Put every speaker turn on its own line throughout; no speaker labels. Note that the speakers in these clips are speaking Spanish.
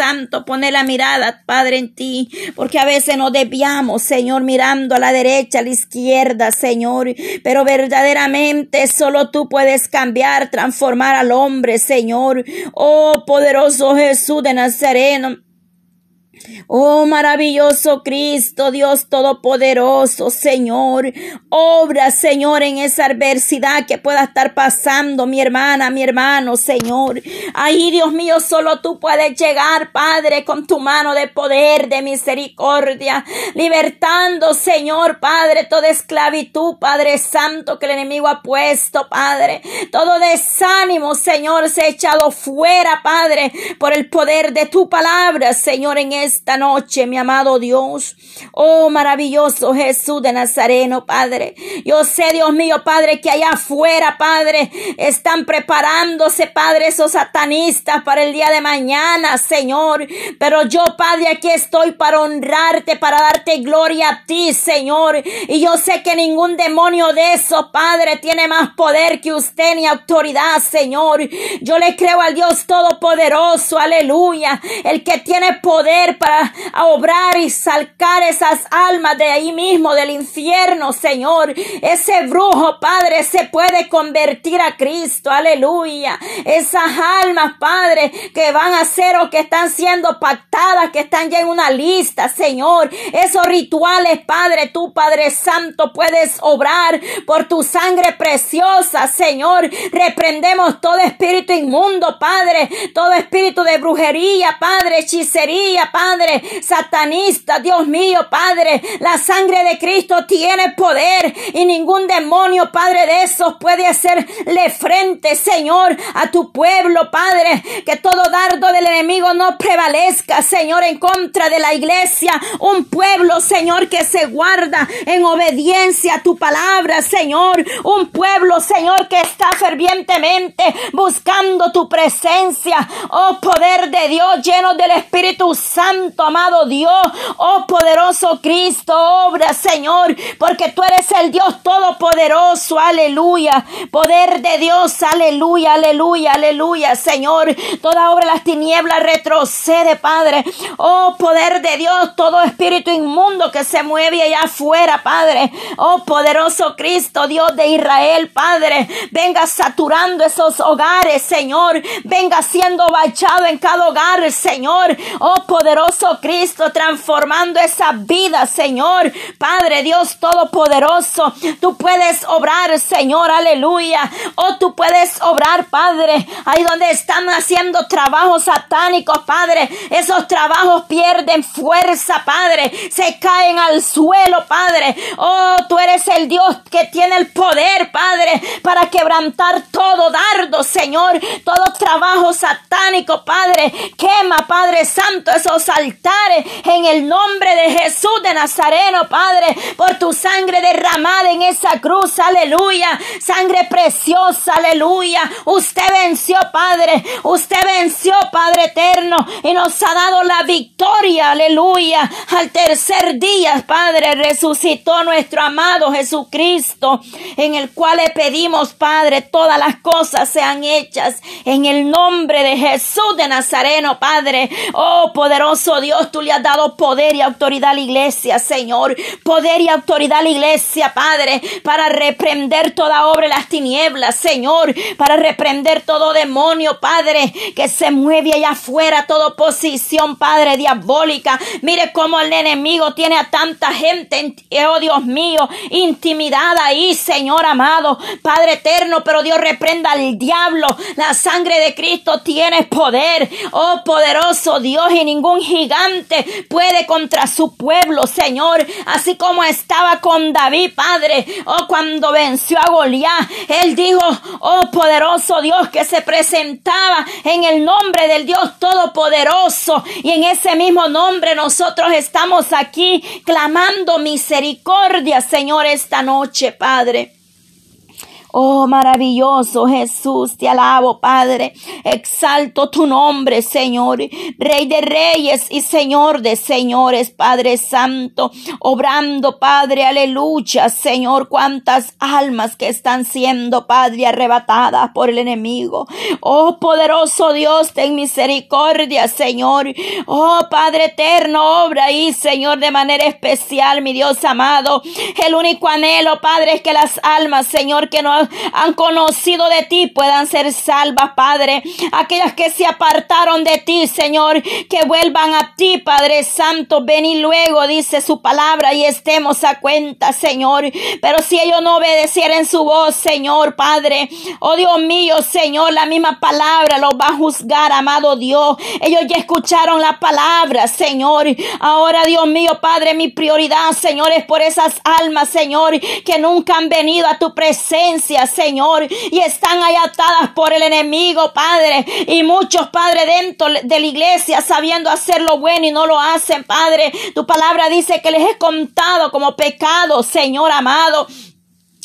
Santo, poner la mirada, Padre, en ti, porque a veces nos desviamos, Señor, mirando a la derecha, a la izquierda, Señor, pero verdaderamente solo tú puedes cambiar, transformar al hombre, Señor. Oh, poderoso Jesús de Nazareno. Oh maravilloso Cristo, Dios Todopoderoso, Señor. Obra, Señor, en esa adversidad que pueda estar pasando mi hermana, mi hermano, Señor. Ahí, Dios mío, solo tú puedes llegar, Padre, con tu mano de poder, de misericordia, libertando, Señor, Padre, toda esclavitud, Padre Santo, que el enemigo ha puesto, Padre. Todo desánimo, Señor, se ha echado fuera, Padre, por el poder de tu palabra, Señor, en esta noche, mi amado Dios. Oh, maravilloso Jesús de Nazareno, Padre. Yo sé, Dios mío, Padre, que allá afuera, Padre, están preparándose, Padre, esos satanistas para el día de mañana, Señor. Pero yo, Padre, aquí estoy para honrarte, para darte gloria a ti, Señor. Y yo sé que ningún demonio de esos, Padre, tiene más poder que usted ni autoridad, Señor. Yo le creo al Dios Todopoderoso, aleluya, el que tiene poder para obrar y sacar esas almas de ahí mismo, del infierno, Señor. Ese brujo, Padre, se puede convertir a Cristo, aleluya. Esas almas, Padre, que van a ser o que están siendo pactadas, que están ya en una lista, Señor. Esos rituales, Padre, tú, Padre Santo, puedes obrar por tu sangre preciosa, Señor. Reprendemos todo espíritu inmundo, Padre, todo espíritu de brujería, Padre, hechicería, Padre Padre, satanista, Dios mío, Padre, la sangre de Cristo tiene poder y ningún demonio, Padre, de esos puede hacerle frente, Señor, a tu pueblo, Padre, que todo dardo del enemigo no prevalezca, Señor, en contra de la iglesia, un pueblo, Señor, que se guarda en obediencia a tu palabra, Señor, un pueblo, Señor, que está fervientemente buscando tu presencia, oh poder de Dios lleno del Espíritu Santo amado Dios. Oh poderoso Cristo, obra, Señor, porque tú eres el Dios todopoderoso. Aleluya. Poder de Dios. Aleluya, aleluya, aleluya, Señor. Toda obra de las tinieblas retrocede, Padre. Oh poder de Dios, todo espíritu inmundo que se mueve allá afuera, Padre. Oh poderoso Cristo, Dios de Israel, Padre. Venga saturando esos hogares, Señor. Venga siendo bachado en cada hogar, Señor. Oh poderoso Cristo, transformando esa vida, Señor. Padre Dios Todopoderoso, tú puedes obrar, Señor, aleluya. O oh, tú puedes obrar, Padre, ahí donde están haciendo trabajos satánicos, Padre. Esos trabajos pierden fuerza, Padre. Se caen al suelo, Padre. Oh, tú eres el Dios que tiene el poder, Padre, para quebrantar todo dardo, Señor. Todo trabajo satánico, Padre. Quema, Padre Santo, esos altares en el nombre de Jesús de Nazareno, Padre, por tu sangre derramada en esa cruz, aleluya, sangre preciosa, aleluya. Usted venció, Padre, usted venció, Padre eterno, y nos ha dado la victoria, aleluya. Al tercer día, Padre, resucitó nuestro amado Jesucristo, en el cual le pedimos, Padre, todas las cosas sean hechas en el nombre de Jesús de Nazareno, Padre. Oh, poderoso Dios, tú le has dado poder y autoridad a la iglesia, Señor. Poder y autoridad a la iglesia, Padre, para reprender toda obra de las tinieblas, Señor. Para reprender todo demonio, Padre, que se mueve allá afuera, toda oposición, Padre, diabólica. Mire cómo el enemigo tiene a tanta gente, oh Dios mío, intimidada ahí, Señor amado, Padre eterno, pero Dios reprenda al diablo. La sangre de Cristo tiene poder, oh poderoso Dios, y ningún gigante puede contra su pueblo, Señor, así como estaba con David, Padre, oh, cuando venció a Goliat, él dijo, oh, poderoso Dios que se presentaba en el nombre del Dios Todopoderoso, y en ese mismo nombre nosotros estamos aquí clamando misericordia, Señor, esta noche, Padre. Oh, maravilloso Jesús, te alabo, Padre. Exalto tu nombre, Señor. Rey de reyes y Señor de señores, Padre Santo. Obrando, Padre, aleluya, Señor. Cuántas almas que están siendo, Padre, arrebatadas por el enemigo. Oh, poderoso Dios, ten misericordia, Señor. Oh, Padre eterno, obra ahí, Señor, de manera especial, mi Dios amado. El único anhelo, Padre, es que las almas, Señor, que no han conocido de ti puedan ser salvas, Padre. Aquellas que se apartaron de ti, Señor, que vuelvan a ti, Padre Santo. Ven y luego, dice su palabra, y estemos a cuenta, Señor. Pero si ellos no obedecieran su voz, Señor, Padre, oh Dios mío, Señor, la misma palabra los va a juzgar, amado Dios. Ellos ya escucharon la palabra, Señor. Ahora, Dios mío, Padre, mi prioridad, Señor, es por esas almas, Señor, que nunca han venido a tu presencia, Señor, y están ahí atadas por el enemigo, Padre. Y muchos, Padre, dentro de la iglesia, sabiendo hacer lo bueno y no lo hacen, Padre. Tu palabra dice que les he contado como pecado, Señor amado.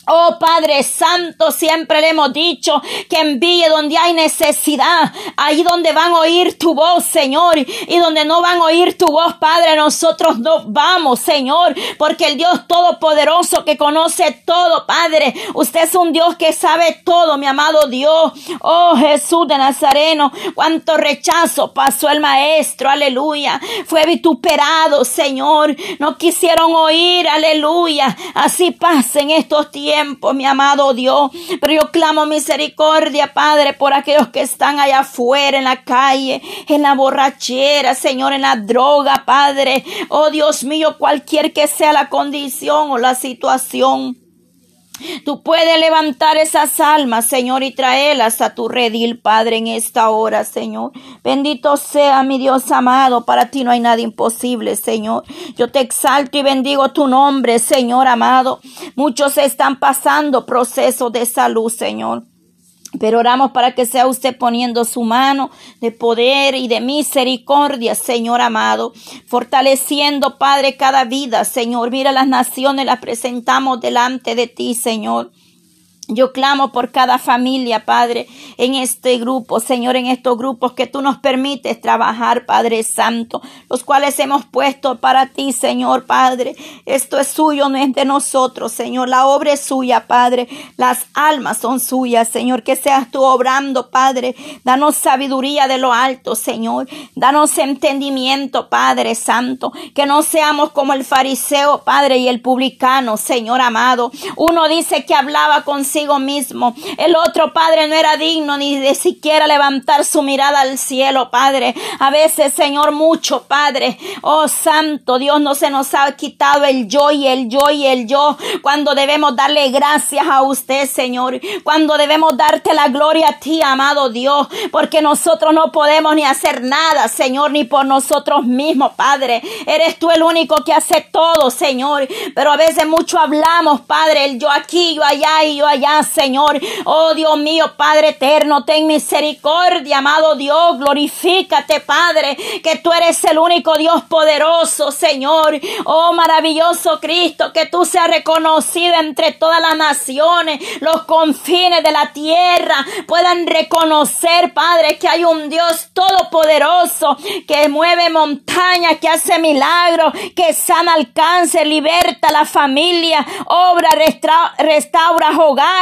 Oh Padre Santo, siempre le hemos dicho que envíe donde hay necesidad, ahí donde van a oír tu voz, Señor, y donde no van a oír tu voz, Padre, nosotros no vamos, Señor, porque el Dios Todopoderoso que conoce todo, Padre, usted es un Dios que sabe todo, mi amado Dios. Oh Jesús de Nazareno, cuánto rechazo pasó el Maestro, aleluya, fue vituperado, Señor, no quisieron oír, aleluya, así pasen estos tiempos mi amado Dios. Pero yo clamo misericordia, Padre, por aquellos que están allá afuera, en la calle, en la borrachera, Señor, en la droga, Padre. Oh Dios mío, cualquier que sea la condición o la situación. Tú puedes levantar esas almas, Señor, y traerlas a tu redil, Padre, en esta hora, Señor. Bendito sea mi Dios amado, para ti no hay nada imposible, Señor. Yo te exalto y bendigo tu nombre, Señor amado. Muchos están pasando procesos de salud, Señor. Pero oramos para que sea usted poniendo su mano de poder y de misericordia, Señor amado, fortaleciendo, Padre, cada vida, Señor. Mira las naciones, las presentamos delante de ti, Señor. Yo clamo por cada familia, Padre, en este grupo, Señor, en estos grupos que tú nos permites trabajar, Padre Santo, los cuales hemos puesto para ti, Señor, Padre. Esto es suyo, no es de nosotros, Señor. La obra es suya, Padre. Las almas son suyas, Señor. Que seas tú obrando, Padre. Danos sabiduría de lo alto, Señor. Danos entendimiento, Padre Santo. Que no seamos como el fariseo, Padre, y el publicano, Señor amado. Uno dice que hablaba con mismo. El otro Padre no era digno ni de siquiera levantar su mirada al cielo, Padre. A veces, Señor, mucho, Padre. Oh, Santo Dios, no se nos ha quitado el yo y el yo y el yo. Cuando debemos darle gracias a usted, Señor. Cuando debemos darte la gloria a ti, amado Dios. Porque nosotros no podemos ni hacer nada, Señor, ni por nosotros mismos, Padre. Eres tú el único que hace todo, Señor. Pero a veces mucho hablamos, Padre, el yo aquí, yo allá y yo allá Señor. Oh Dios mío, Padre eterno, ten misericordia, amado Dios. Glorifícate, Padre, que tú eres el único Dios poderoso, Señor. Oh maravilloso Cristo, que tú seas reconocido entre todas las naciones, los confines de la tierra, puedan reconocer, Padre, que hay un Dios todopoderoso que mueve montañas, que hace milagros, que sana el cáncer, liberta la familia, obra, restaura hogar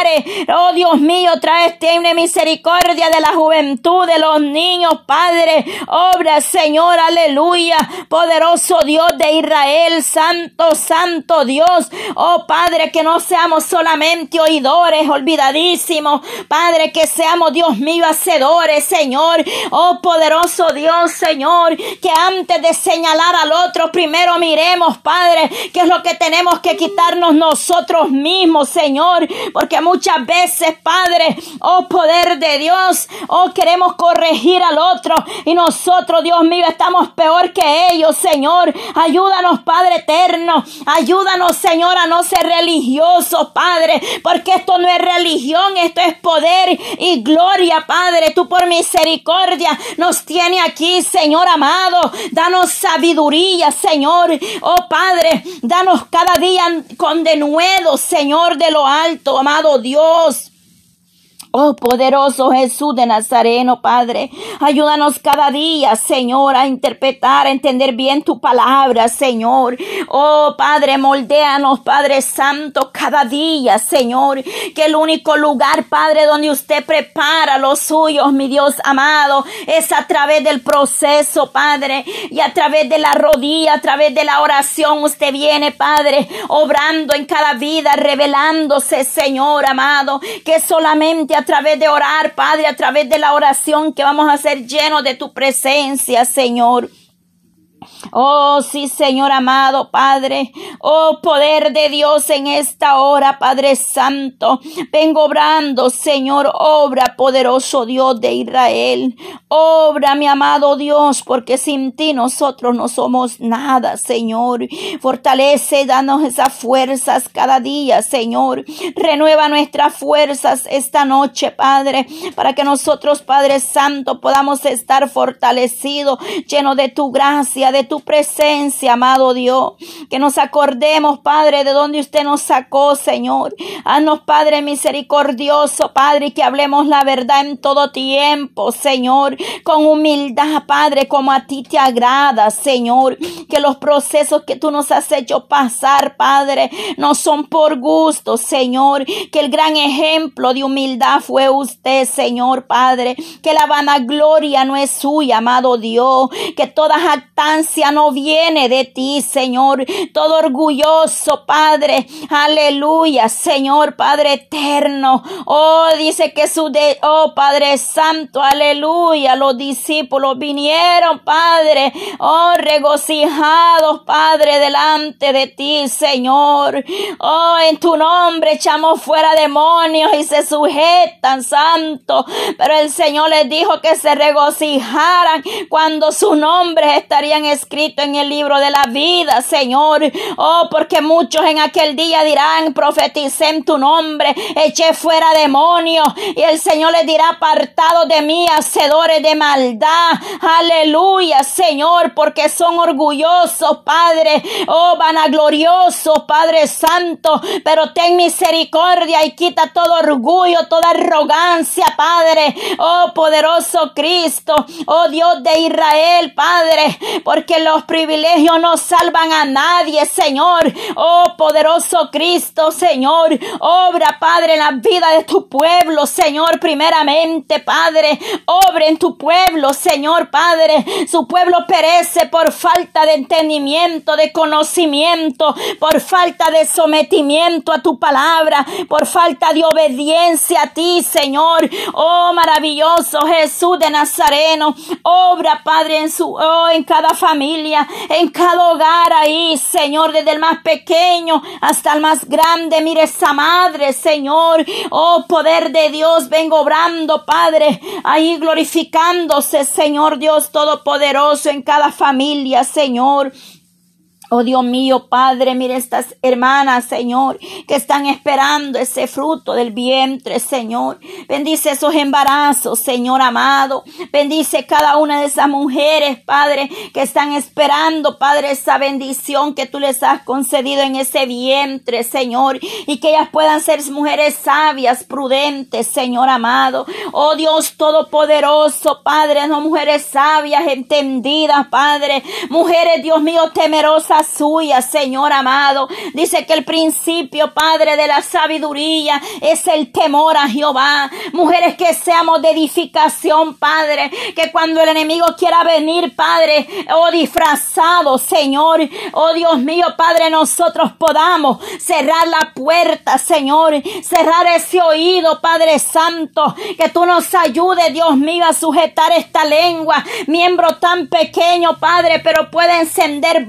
Oh Dios mío, trae tiene misericordia de la juventud, de los niños, Padre. Obra, Señor, aleluya. Poderoso Dios de Israel, Santo, Santo Dios. Oh Padre, que no seamos solamente oidores, olvidadísimos. Padre, que seamos, Dios mío, hacedores, Señor. Oh poderoso Dios, Señor, que antes de señalar al otro, primero miremos, Padre, qué es lo que tenemos que quitarnos nosotros mismos, Señor. Porque muchas veces, Padre, oh poder de Dios, oh queremos corregir al otro y nosotros, Dios mío, estamos peor que ellos, Señor. Ayúdanos, Padre eterno. Ayúdanos, Señor, a no ser religiosos, Padre, porque esto no es religión, esto es poder y gloria, Padre. Tú por misericordia nos tiene aquí, Señor amado. Danos sabiduría, Señor. Oh Padre, danos cada día con denuedo, Señor, de lo alto, amado Dios. Oh poderoso Jesús de Nazareno, Padre, ayúdanos cada día, Señor, a interpretar, a entender bien tu palabra, Señor. Oh Padre, moldéanos, Padre Santo, cada día, Señor, que el único lugar, Padre, donde usted prepara los suyos, mi Dios amado, es a través del proceso, Padre, y a través de la rodilla, a través de la oración, usted viene, Padre, obrando en cada vida, revelándose, Señor amado, que solamente a a través de orar, Padre, a través de la oración que vamos a ser llenos de tu presencia, Señor. Oh, sí, Señor amado Padre. Oh, poder de Dios en esta hora, Padre Santo. Vengo obrando, Señor, obra, poderoso Dios de Israel. Obra, mi amado Dios, porque sin ti nosotros no somos nada, Señor. Fortalece, danos esas fuerzas cada día, Señor. Renueva nuestras fuerzas esta noche, Padre, para que nosotros, Padre Santo, podamos estar fortalecidos, llenos de tu gracia, de tu presencia, amado Dios. Que nos acordemos, Padre, de donde usted nos sacó, Señor. Haznos, Padre misericordioso, Padre, que hablemos la verdad en todo tiempo, Señor. Con humildad, Padre, como a ti te agrada, Señor. Que los procesos que tú nos has hecho pasar, Padre, no son por gusto, Señor. Que el gran ejemplo de humildad fue usted, Señor, Padre. Que la vanagloria no es suya, amado Dios. Que toda jactancia no viene de ti, Señor. Todo orgulloso, Padre. Aleluya, Señor, Padre eterno. Oh, dice que su de, oh, Padre Santo, aleluya. Los discípulos vinieron, Padre. Oh, regocijados, Padre, delante de ti, Señor. Oh, en tu nombre echamos fuera demonios y se sujetan, Santo. Pero el Señor les dijo que se regocijaran cuando sus nombres estarían escritos en el libro de la vida, Señor. Oh, porque muchos en aquel día dirán, profeticé en tu nombre, eché fuera demonios. Y el Señor les dirá, apartado de mí, hacedores de maldad. Aleluya, Señor, porque son orgullosos, Padre. Oh, vanagloriosos, Padre Santo. Pero ten misericordia y quita todo orgullo, toda arrogancia, Padre. Oh, poderoso Cristo. Oh, Dios de Israel, Padre. Porque lo los privilegios no salvan a nadie, Señor. Oh, poderoso Cristo, Señor. Obra, Padre, en la vida de tu pueblo, Señor, primeramente, Padre. Obra en tu pueblo, Señor, Padre. Su pueblo perece por falta de entendimiento, de conocimiento, por falta de sometimiento a tu palabra, por falta de obediencia a ti, Señor. Oh, maravilloso Jesús de Nazareno. Obra, Padre, en su, oh, en cada familia en cada hogar ahí, Señor, desde el más pequeño hasta el más grande. Mire esa madre, Señor. Oh, poder de Dios, vengo obrando, Padre, ahí glorificándose, Señor Dios Todopoderoso en cada familia, Señor. Oh Dios mío, Padre, mire estas hermanas, Señor, que están esperando ese fruto del vientre, Señor. Bendice esos embarazos, Señor amado. Bendice cada una de esas mujeres, Padre, que están esperando, Padre, esa bendición que tú les has concedido en ese vientre, Señor. Y que ellas puedan ser mujeres sabias, prudentes, Señor amado. Oh Dios Todopoderoso, Padre, no mujeres sabias, entendidas, Padre. Mujeres, Dios mío, temerosas suya, Señor amado. Dice que el principio, Padre, de la sabiduría es el temor a Jehová. Mujeres que seamos de edificación, Padre, que cuando el enemigo quiera venir, Padre, oh disfrazado, Señor, oh Dios mío, Padre, nosotros podamos cerrar la puerta, Señor, cerrar ese oído, Padre Santo, que tú nos ayudes, Dios mío, a sujetar esta lengua, miembro tan pequeño, Padre, pero puede encender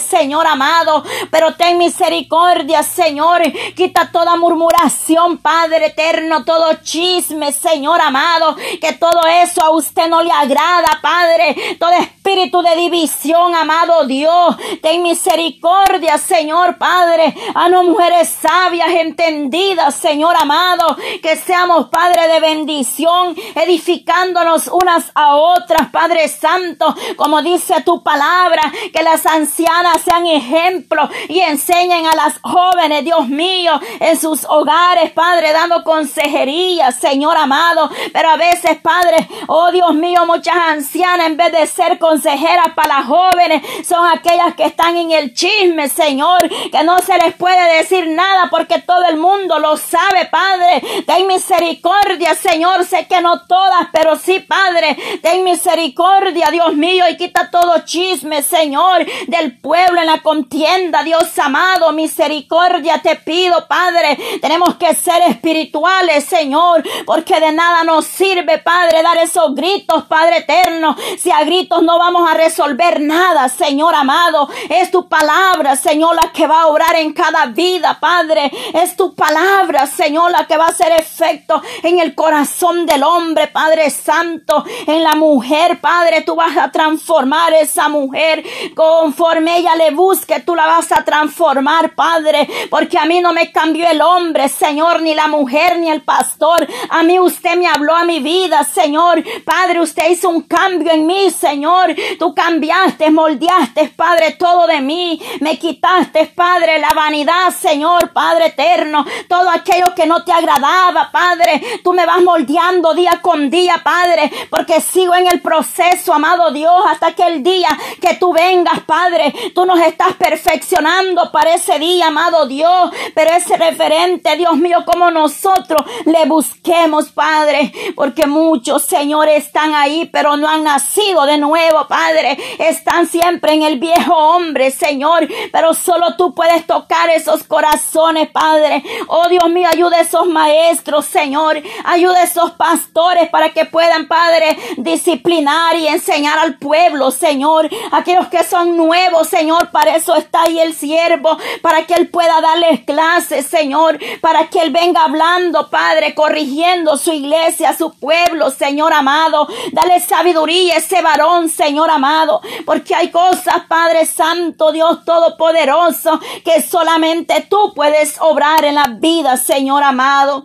Señor amado. Pero ten misericordia, Señor. Quita toda murmuración, Padre eterno, todo chisme, Señor amado. Que todo eso a usted no le agrada, Padre. Todo espíritu de división, amado Dios. Ten misericordia, Señor Padre. A no mujeres sabias, entendidas, Señor amado. Que seamos, Padre de bendición, edificándonos unas a otras, Padre Santo. Como dice tu palabra, que las ancianas sean ejemplo y enseñen a las jóvenes, Dios mío, en sus hogares, Padre, dando consejería, Señor amado. Pero a veces, Padre, oh Dios mío, muchas ancianas, en vez de ser consejeras para las jóvenes, son aquellas que están en el chisme, Señor, que no se les puede decir nada porque todo el mundo lo sabe, Padre. Ten misericordia, Señor. Sé que no todas, pero sí, Padre. Ten misericordia, Dios mío, y quita todo chisme, Señor, del pueblo en la contienda, Dios amado. Misericordia te pido, Padre. Tenemos que ser espirituales, Señor, porque de nada nos sirve, Padre, dar esos gritos, Padre eterno. Si a gritos no vamos a resolver nada, Señor amado. Es tu palabra, Señor, la que va a obrar en cada vida, Padre. Es tu palabra, Señor, la que va a hacer efecto en el corazón del hombre, Padre Santo, en la mujer, Padre. Tú vas a transformar esa mujer conforme ella le busque. Tú la vas a transformar, Padre, porque a mí no me cambió el hombre, Señor, ni la mujer, ni el pastor. A mí usted me habló a mi vida, Señor. Padre, usted hizo un cambio en mí, Señor. Tú cambiaste, moldeaste, Padre, todo de mí. Me quitaste, Padre, la vanidad, Señor, Padre eterno. Todo aquello que no te agradaba, Padre. Tú me vas moldeando día con día, Padre, porque sigo en el proceso, amado Dios, hasta que el día que tú vengas, Padre, tú nos estás perfeccionando para ese día, amado Dios. Pero ese referente, Dios mío, como nosotros le busquemos, Padre, porque muchos, señores, están ahí, pero no han nacido de nuevo, Padre. Están siempre en el viejo hombre, Señor, pero solo tú puedes tocar esos corazones, Padre. Oh Dios mío, ayuda a esos maestros, Señor. Ayuda a esos pastores para que puedan, Padre, disciplinar y enseñar al pueblo, Señor. Aquellos que son nuevos, Señor, para eso está ahí el siervo, para que él pueda darles clases, Señor, para que él venga hablando, Padre, corrigiendo su iglesia, su pueblo, Señor amado. Dale sabiduría a ese varón, Señor amado, porque hay cosas, Padre Santo, Dios Todopoderoso, que solamente tú puedes obrar en la vida, Señor amado.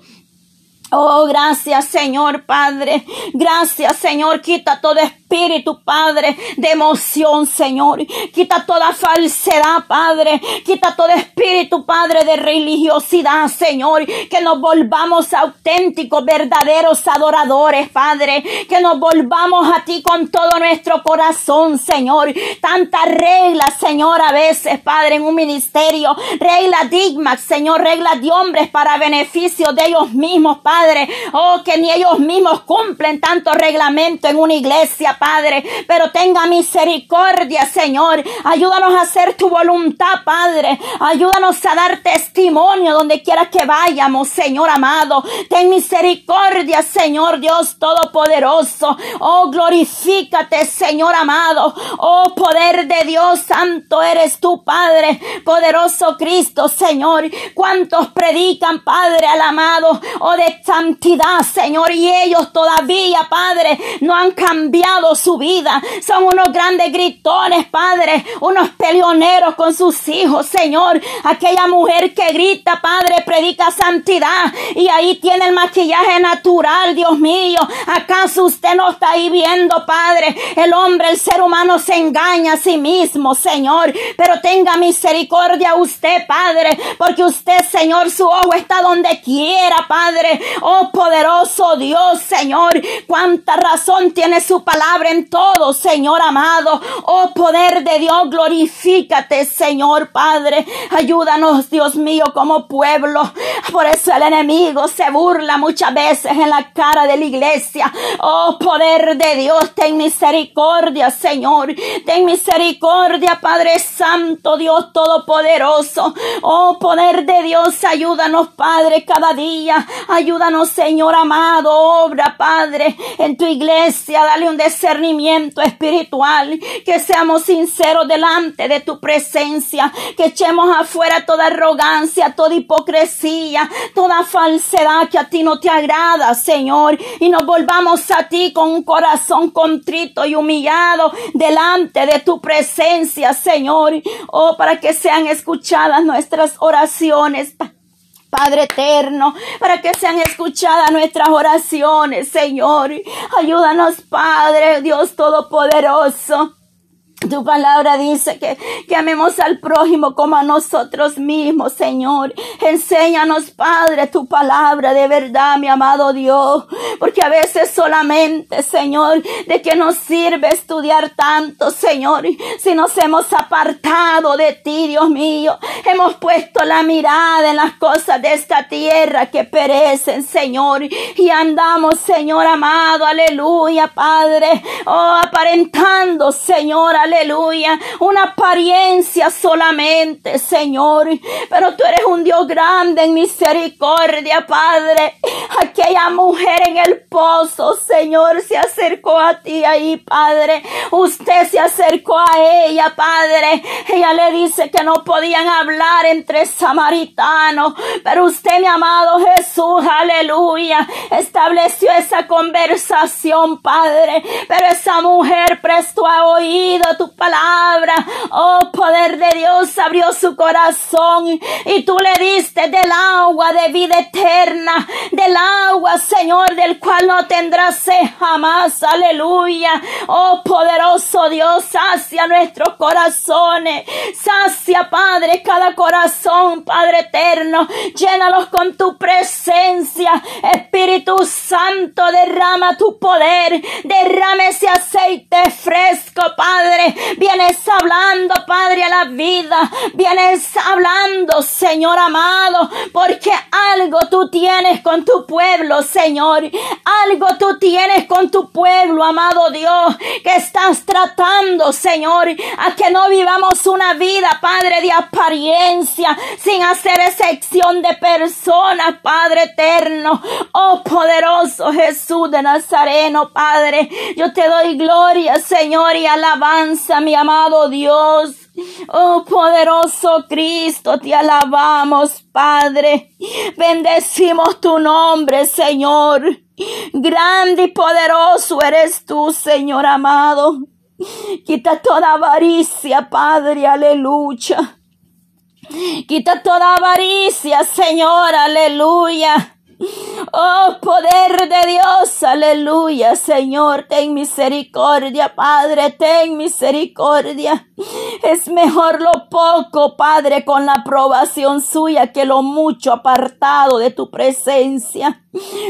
Oh, gracias, Señor Padre. Gracias, Señor. Quita todo espíritu, Padre, de emoción, Señor. Quita toda falsedad, Padre. Quita todo espíritu, Padre, de religiosidad, Señor. Que nos volvamos auténticos, verdaderos adoradores, Padre. Que nos volvamos a ti con todo nuestro corazón, Señor. Tantas reglas, Señor, a veces, Padre, en un ministerio. Reglas dignas, Señor. Reglas de hombres para beneficio de ellos mismos, Padre. Oh, que ni ellos mismos cumplen tanto reglamento en una iglesia, Padre, pero tenga misericordia, Señor. Ayúdanos a hacer tu voluntad, Padre. Ayúdanos a dar testimonio donde quiera que vayamos, Señor amado. Ten misericordia, Señor Dios Todopoderoso. Oh, glorifícate, Señor amado. Oh, poder de Dios Santo eres tú, Padre. Poderoso Cristo, Señor. ¿Cuántos predican, Padre, al amado? Oh, de santidad, Señor. Y ellos todavía, Padre, no han cambiado su vida. Son unos grandes gritones, Padre, unos peleoneros con sus hijos, Señor. Aquella mujer que grita, Padre, predica santidad y ahí tiene el maquillaje natural, Dios mío. ¿Acaso usted no está ahí viendo, Padre? El hombre, el ser humano se engaña a sí mismo, Señor. Pero tenga misericordia usted, Padre, porque usted, Señor, su ojo está donde quiera, Padre. Oh, poderoso Dios, Señor. Cuánta razón tiene su palabra en todo, Señor amado. Oh poder de Dios, glorifícate, Señor Padre. Ayúdanos, Dios mío, como pueblo. Por eso el enemigo se burla muchas veces en la cara de la iglesia. Oh poder de Dios, ten misericordia, Señor. Ten misericordia, Padre Santo, Dios Todopoderoso. Oh poder de Dios, ayúdanos, Padre, cada día. Ayúdanos, Señor amado. Obra, Padre, en tu iglesia. Dale un deseo espiritual, que seamos sinceros delante de tu presencia, que echemos afuera toda arrogancia, toda hipocresía, toda falsedad que a ti no te agrada, Señor, y nos volvamos a ti con un corazón contrito y humillado delante de tu presencia, Señor, oh, para que sean escuchadas nuestras oraciones. Padre eterno, para que sean escuchadas nuestras oraciones, Señor. Ayúdanos, Padre, Dios Todopoderoso. Tu palabra dice que, que amemos al prójimo como a nosotros mismos, Señor. Enséñanos, Padre, tu palabra de verdad, mi amado Dios. Porque a veces solamente, Señor, de que nos sirve estudiar tanto, Señor, si nos hemos apartado de ti, Dios mío. Hemos puesto la mirada en las cosas de esta tierra que perecen, Señor. Y andamos, Señor amado, aleluya, Padre. Oh, aparentando, Señor, aleluya aleluya, una apariencia solamente, Señor. Pero tú eres un Dios grande en misericordia, Padre. Aquella mujer en el pozo, Señor, se acercó a ti ahí, Padre. Usted se acercó a ella, Padre. Ella le dice que no podían hablar entre samaritanos, pero usted, mi amado Jesús, aleluya, estableció esa conversación, Padre. Pero esa mujer prestó oído a tu palabra. Oh, poder de Dios abrió su corazón y tú le diste del agua de vida eterna, del agua, Señor, del cual no tendrás jamás. Aleluya. Oh, poderoso Dios, sacia nuestros corazones. Sacia, Padre, cada corazón, Padre eterno. Llénalos con tu presencia. Espíritu Santo, derrama tu poder. Derrame ese aceite fresco, Padre. Vienes hablando, Padre, a la vida. Vienes hablando, Señor amado, porque algo tú tienes con tu pueblo, Señor. Algo tú tienes con tu pueblo, amado Dios, que estás tratando, Señor, a que no vivamos una vida, Padre, de apariencia, sin hacer excepción de personas, Padre eterno. Oh, poderoso Jesús de Nazareno, Padre. Yo te doy gloria, Señor, y alabanza mi amado Dios. Oh poderoso Cristo, te alabamos, Padre. Bendecimos tu nombre, Señor. Grande y poderoso eres tú, Señor amado. Quita toda avaricia, Padre, aleluya. Quita toda avaricia, Señor, aleluya. Oh, poder de Dios, aleluya, Señor, ten misericordia, Padre, ten misericordia. Es mejor lo poco, Padre, con la aprobación suya que lo mucho apartado de tu presencia.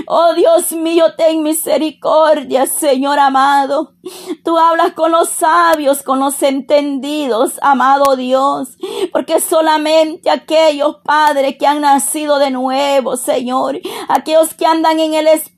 Oh Dios mío, ten misericordia, Señor amado. Tú hablas con los sabios, con los entendidos, amado Dios, porque solamente aquellos padres que han nacido de nuevo, Señor, aquellos que andan en el Espíritu,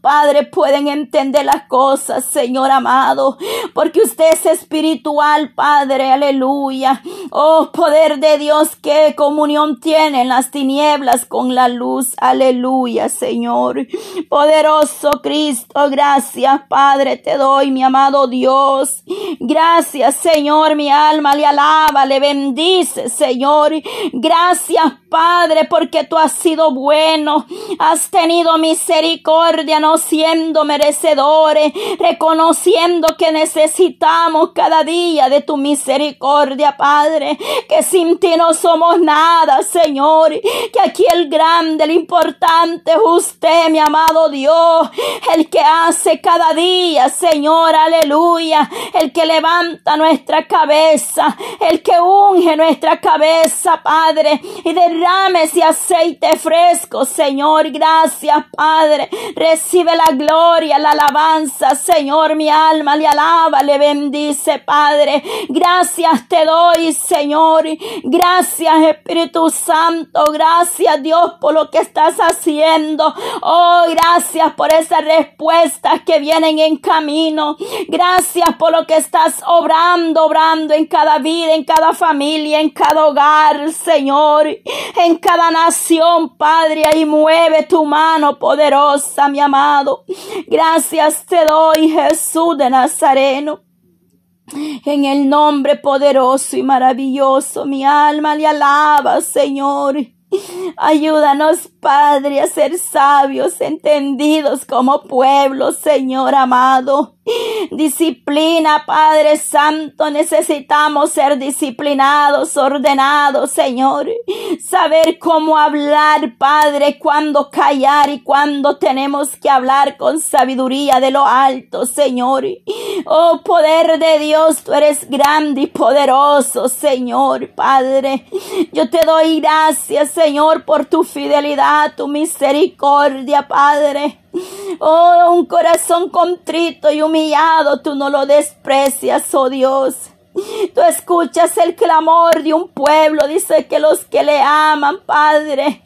Padre, pueden entender las cosas, Señor amado, porque usted es espiritual, Padre, aleluya. Oh, poder de Dios, qué comunión tienen las tinieblas con la luz, aleluya, Señor. Poderoso Cristo, gracias, Padre, te doy, mi amado Dios. Gracias, Señor, mi alma le alaba, le bendice, Señor. Gracias, Padre, porque tú has sido bueno, has tenido misericordia, no siendo merecedores, reconociendo que necesitamos cada día de tu misericordia, Padre, que sin ti no somos nada, Señor, que aquí el grande, el importante es usted, mi amado Dios, el que hace cada día, Señor, aleluya, el que levanta nuestra cabeza, el que unge nuestra cabeza, Padre, y derrame ese aceite fresco, Señor, gracias, Padre, recibe la gloria, la alabanza, Señor, mi alma le alaba, le bendice, Padre, gracias te doy, Señor, gracias, Espíritu Santo, gracias, Dios, por lo que estás haciendo, oh, gracias por esas respuestas que vienen en camino, gracias por lo que estás obrando, obrando en cada vida, en cada familia, en cada hogar, Señor, en cada nación, Padre, ahí mueve tu mano poderosa, mi amado. Gracias te doy, Jesús de Nazareno. En el nombre poderoso y maravilloso, mi alma le alaba, Señor. Ayúdanos, Padre, a ser sabios, entendidos como pueblo, Señor amado. Disciplina, Padre Santo, necesitamos ser disciplinados, ordenados, Señor. Saber cómo hablar, Padre, cuándo callar y cuándo tenemos que hablar con sabiduría de lo alto, Señor. Oh, poder de Dios, tú eres grande y poderoso, Señor, Padre. Yo te doy gracias, Señor, por tu fidelidad, tu misericordia, Padre. Oh, un corazón contrito y humillado, tú no lo desprecias, oh Dios. Tú escuchas el clamor de un pueblo, dice que los que le aman, Padre,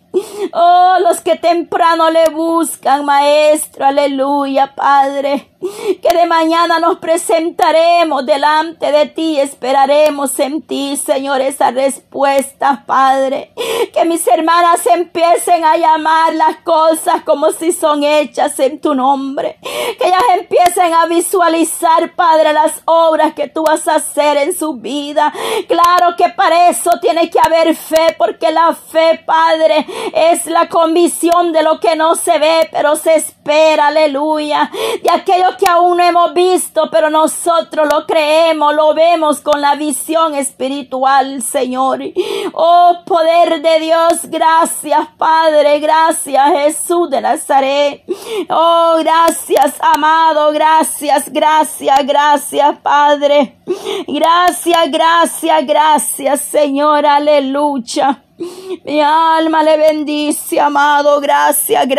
Oh, los que temprano le buscan, Maestro, aleluya, Padre. Que de mañana nos presentaremos delante de ti, esperaremos en ti, Señor, esa respuesta, Padre. Que mis hermanas empiecen a llamar las cosas como si son hechas en tu nombre. Que ellas empiecen a visualizar, Padre, las obras que tú vas a hacer en su vida. Claro que para eso tiene que haber fe, porque la fe, Padre, es la convicción de lo que no se ve, pero se espera, aleluya. De aquello que aún no hemos visto, pero nosotros lo creemos, lo vemos con la visión espiritual, Señor. Oh, poder de Dios, gracias, Padre, gracias, Jesús de Nazaret. Oh, gracias, amado, gracias, gracias, gracias, Padre. Gracias, gracias, gracias, Señor, aleluya. Mi alma le bendice, amado. Gracias, gracias.